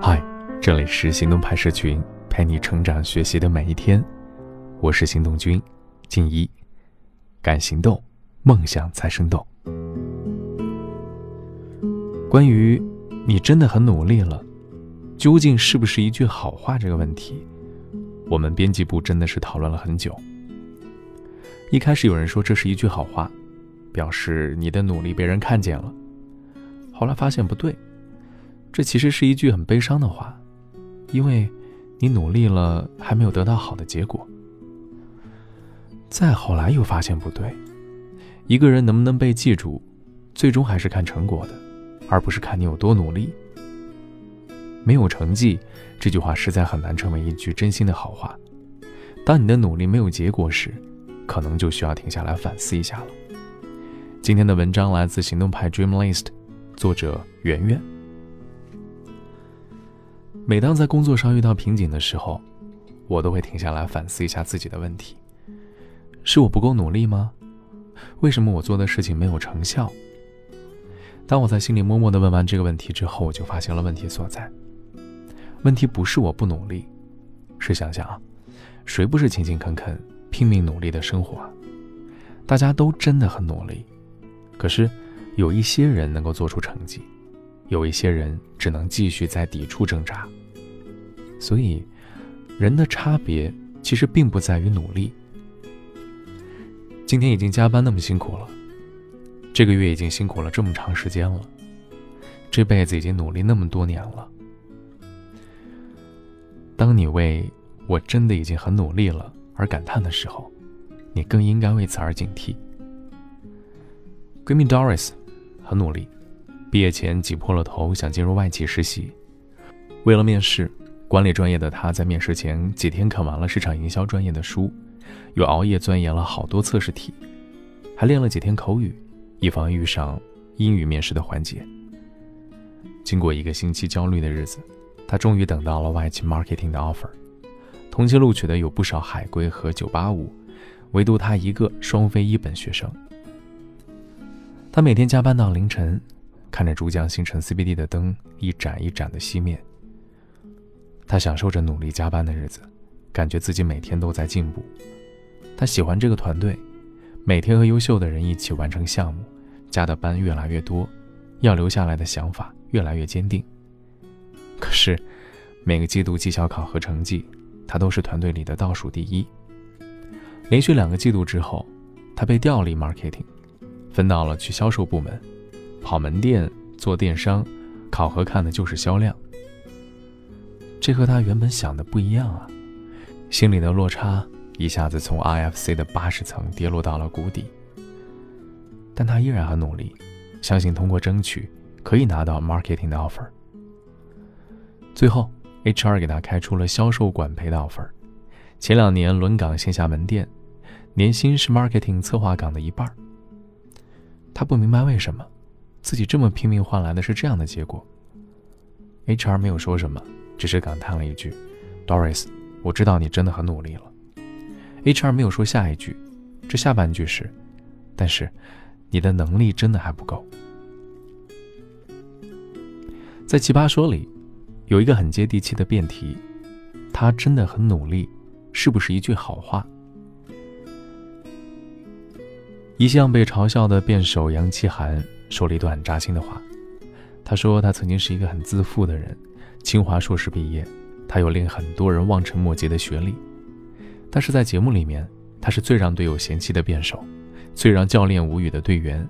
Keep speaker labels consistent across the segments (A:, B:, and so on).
A: 嗨，这里是行动派社群，陪你成长学习的每一天。我是行动君静一，敢行动，梦想才生动。关于你真的很努力了，究竟是不是一句好话这个问题，我们编辑部真的是讨论了很久。一开始有人说这是一句好话，表示你的努力被人看见了。后来发现不对，这其实是一句很悲伤的话，因为你努力了还没有得到好的结果。再后来又发现不对，一个人能不能被记住，最终还是看成果的，而不是看你有多努力。没有成绩，这句话实在很难成为一句真心的好话。当你的努力没有结果时，可能就需要停下来反思一下了。今天的文章来自行动派 Dream List，作者圆圆。每当在工作上遇到瓶颈的时候，我都会停下来反思一下自己的问题：是我不够努力吗？为什么我做的事情没有成效？当我在心里默默地问完这个问题之后，我就发现了问题所在。问题不是我不努力，试想想啊，谁不是勤勤恳恳？拼命努力的生活啊，大家都真的很努力，可是有一些人能够做出成绩，有一些人只能继续在抵触挣扎。所以，人的差别其实并不在于努力。今天已经加班那么辛苦了，这个月已经辛苦了这么长时间了，这辈子已经努力那么多年了。当你为我真的已经很努力了。而感叹的时候，你更应该为此而警惕。闺蜜 Doris 很努力，毕业前挤破了头想进入外企实习。为了面试，管理专业的他在面试前几天看完了市场营销专业的书，又熬夜钻研了好多测试题，还练了几天口语，以防遇上英语面试的环节。经过一个星期焦虑的日子，他终于等到了外企 marketing 的 offer。同期录取的有不少海归和985，唯独他一个双非一本学生。他每天加班到凌晨，看着珠江新城 CBD 的灯一盏一盏的熄灭。他享受着努力加班的日子，感觉自己每天都在进步。他喜欢这个团队，每天和优秀的人一起完成项目，加的班越来越多，要留下来的想法越来越坚定。可是，每个季度绩效考核成绩。他都是团队里的倒数第一。连续两个季度之后，他被调离 marketing，分到了去销售部门，跑门店做电商，考核看的就是销量。这和他原本想的不一样啊！心里的落差一下子从 IFC 的八十层跌落到了谷底。但他依然很努力，相信通过争取可以拿到 marketing 的 offer。最后。HR 给他开出了销售管培的 offer，前两年轮岗线下门店，年薪是 marketing 策划岗的一半。他不明白为什么自己这么拼命换来的是这样的结果。HR 没有说什么，只是感叹了一句：“Doris，我知道你真的很努力了。”HR 没有说下一句，这下半句是：“但是你的能力真的还不够。”在奇葩说里。有一个很接地气的辩题，他真的很努力，是不是一句好话？一向被嘲笑的辩手杨奇涵说了一段很扎心的话。他说他曾经是一个很自负的人，清华硕士毕业，他有令很多人望尘莫及的学历，但是在节目里面，他是最让队友嫌弃的辩手，最让教练无语的队员，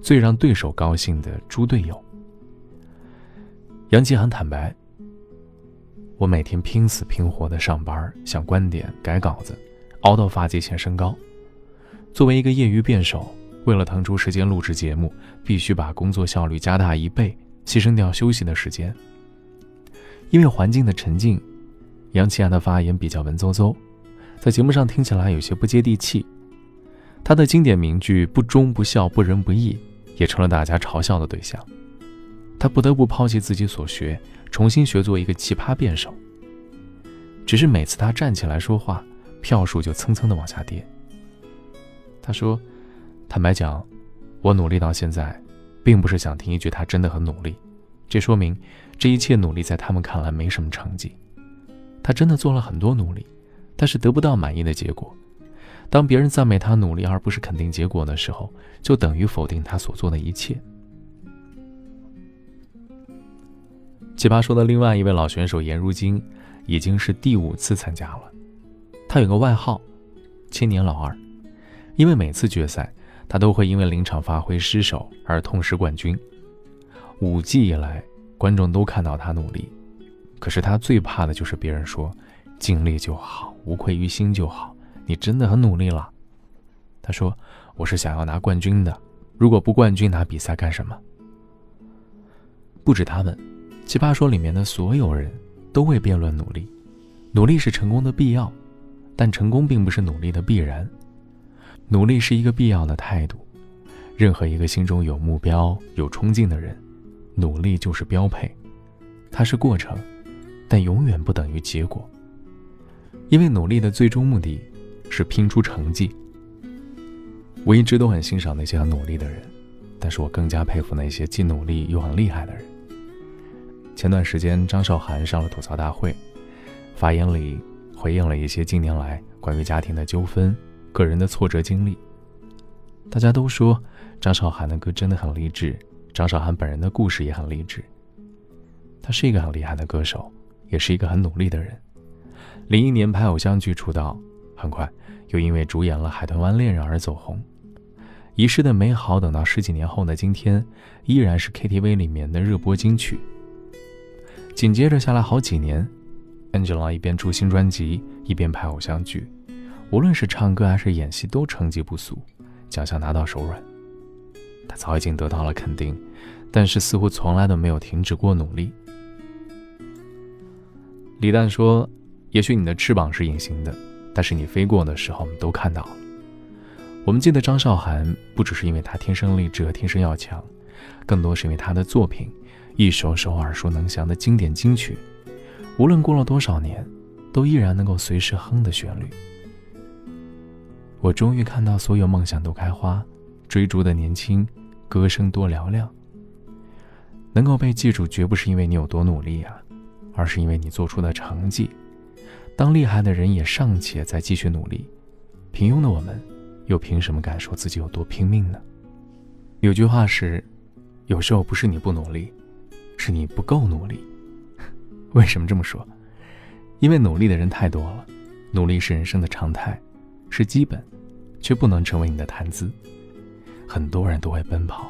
A: 最让对手高兴的猪队友。杨吉涵坦白。我每天拼死拼活的上班，想观点、改稿子，熬到发际线升高。作为一个业余辩手，为了腾出时间录制节目，必须把工作效率加大一倍，牺牲掉休息的时间。因为环境的沉静，杨奇安的发言比较文绉绉，在节目上听起来有些不接地气。他的经典名句“不忠不孝不仁不义”也成了大家嘲笑的对象。他不得不抛弃自己所学。重新学做一个奇葩辩手。只是每次他站起来说话，票数就蹭蹭的往下跌。他说：“坦白讲，我努力到现在，并不是想听一句他真的很努力，这说明这一切努力在他们看来没什么成绩。他真的做了很多努力，但是得不到满意的结果。当别人赞美他努力而不是肯定结果的时候，就等于否定他所做的一切。奇葩说的另外一位老选手颜如晶，已经是第五次参加了。他有个外号“千年老二”，因为每次决赛，他都会因为临场发挥失手而痛失冠军。五季以来，观众都看到他努力，可是他最怕的就是别人说“尽力就好，无愧于心就好”。你真的很努力了，他说：“我是想要拿冠军的，如果不冠军拿比赛干什么？”不止他们，奇葩说里面的所有人都为辩论努力。努力是成功的必要，但成功并不是努力的必然。努力是一个必要的态度。任何一个心中有目标、有冲劲的人，努力就是标配。它是过程，但永远不等于结果。因为努力的最终目的。是拼出成绩。我一直都很欣赏那些很努力的人，但是我更加佩服那些既努力又很厉害的人。前段时间，张韶涵上了吐槽大会，发言里回应了一些近年来关于家庭的纠纷、个人的挫折经历。大家都说张韶涵的歌真的很励志，张韶涵本人的故事也很励志。她是一个很厉害的歌手，也是一个很努力的人。零一年拍偶像剧出道。很快，又因为主演了《海豚湾恋人》而走红。遗失的美好，等到十几年后的今天，依然是 KTV 里面的热播金曲。紧接着下来好几年，Angela 一边出新专辑，一边拍偶像剧，无论是唱歌还是演戏，都成绩不俗，奖项拿到手软。他早已经得到了肯定，但是似乎从来都没有停止过努力。李诞说：“也许你的翅膀是隐形的。”但是你飞过的时候，我们都看到了。我们记得张韶涵，不只是因为她天生丽质和天生要强，更多是因为她的作品，一首首耳熟能详的经典金曲，无论过了多少年，都依然能够随时哼的旋律。我终于看到所有梦想都开花，追逐的年轻，歌声多嘹亮。能够被记住，绝不是因为你有多努力啊，而是因为你做出的成绩。当厉害的人也尚且在继续努力，平庸的我们，又凭什么敢说自己有多拼命呢？有句话是，有时候不是你不努力，是你不够努力。为什么这么说？因为努力的人太多了，努力是人生的常态，是基本，却不能成为你的谈资。很多人都会奔跑，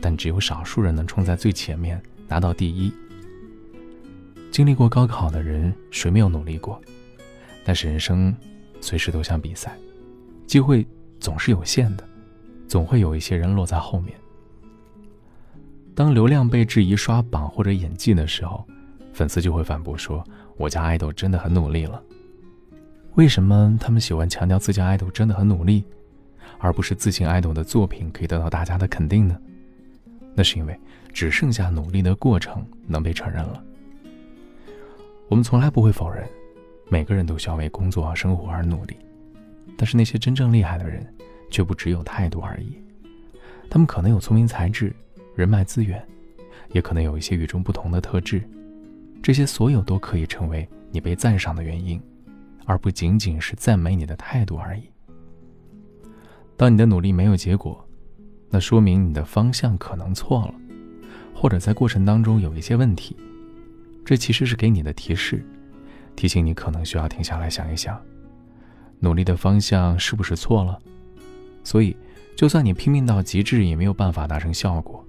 A: 但只有少数人能冲在最前面，拿到第一。经历过高考的人，谁没有努力过？但是人生，随时都像比赛，机会总是有限的，总会有一些人落在后面。当流量被质疑刷榜或者演技的时候，粉丝就会反驳说：“我家爱豆真的很努力了。”为什么他们喜欢强调自家爱豆真的很努力，而不是自信爱豆的作品可以得到大家的肯定呢？那是因为只剩下努力的过程能被承认了。我们从来不会否认。每个人都需要为工作和生活而努力，但是那些真正厉害的人，却不只有态度而已。他们可能有聪明才智、人脉资源，也可能有一些与众不同的特质。这些所有都可以成为你被赞赏的原因，而不仅仅是赞美你的态度而已。当你的努力没有结果，那说明你的方向可能错了，或者在过程当中有一些问题。这其实是给你的提示。提醒你，可能需要停下来想一想，努力的方向是不是错了？所以，就算你拼命到极致，也没有办法达成效果，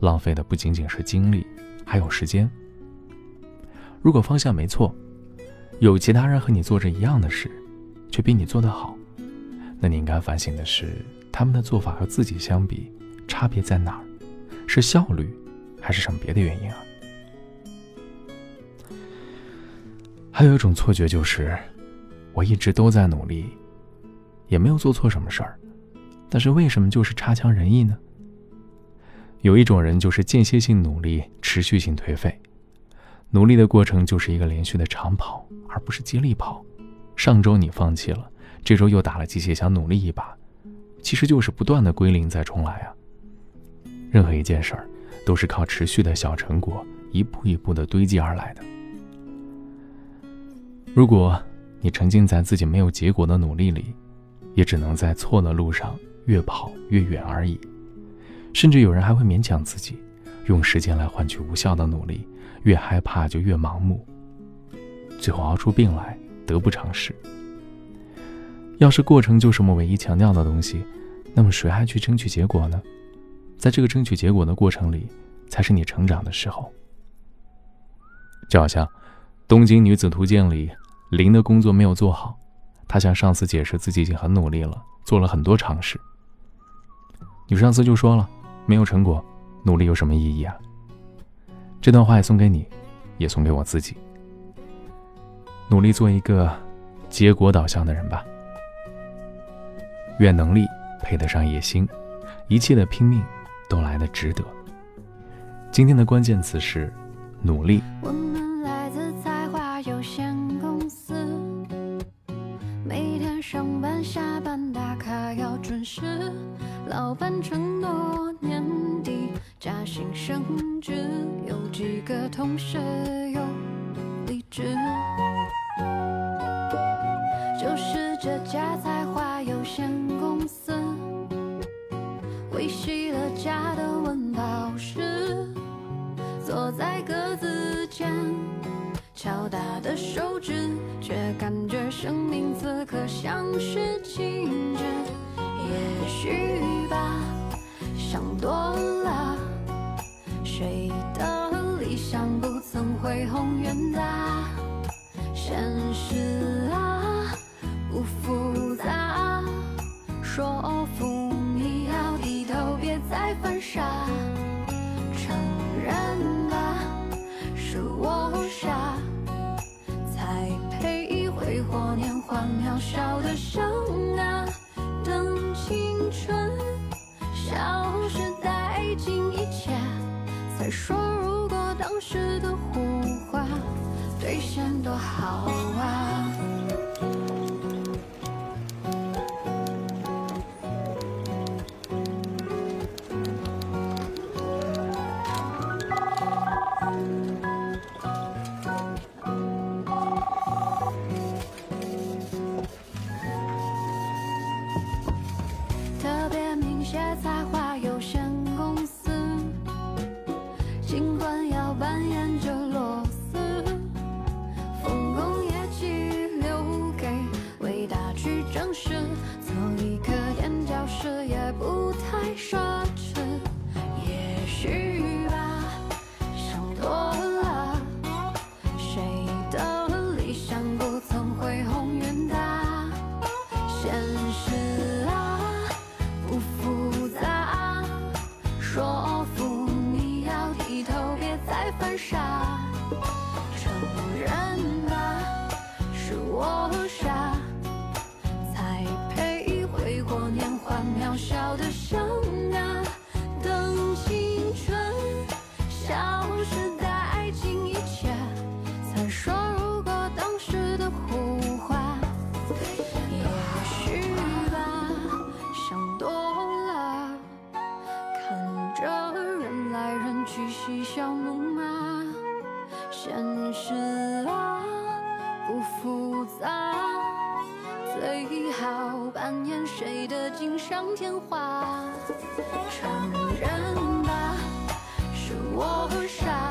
A: 浪费的不仅仅是精力，还有时间。如果方向没错，有其他人和你做着一样的事，却比你做得好，那你应该反省的是，他们的做法和自己相比，差别在哪儿？是效率，还是什么别的原因啊？还有一种错觉就是，我一直都在努力，也没有做错什么事儿，但是为什么就是差强人意呢？有一种人就是间歇性努力，持续性颓废，努力的过程就是一个连续的长跑，而不是接力跑。上周你放弃了，这周又打了鸡血想努力一把，其实就是不断的归零再重来啊。任何一件事儿，都是靠持续的小成果一步一步的堆积而来的。如果你沉浸在自己没有结果的努力里，也只能在错的路上越跑越远而已。甚至有人还会勉强自己，用时间来换取无效的努力，越害怕就越盲目，最后熬出病来，得不偿失。要是过程就是我们唯一强调的东西，那么谁还去争取结果呢？在这个争取结果的过程里，才是你成长的时候。就好像《东京女子图鉴》里，林的工作没有做好，她向上司解释自己已经很努力了，做了很多尝试。女上司就说了。没有成果，努力有什么意义啊？这段话也送给你，也送给我自己。努力做一个结果导向的人吧。愿能力配得上野心，一切的拼命都来得值得。今天的关键词是努力。
B: 我们来自才华有限公司，每天上班下班打卡要准时，老板承诺年底。加薪升职，有几个同事有去吧，想多了。谁的理想不曾恢宏远大？现实啊，不复杂，说服你要低头，别再犯傻。承认吧，是我傻，才配挥霍年华，渺小的生别天花？承认吧，是我傻。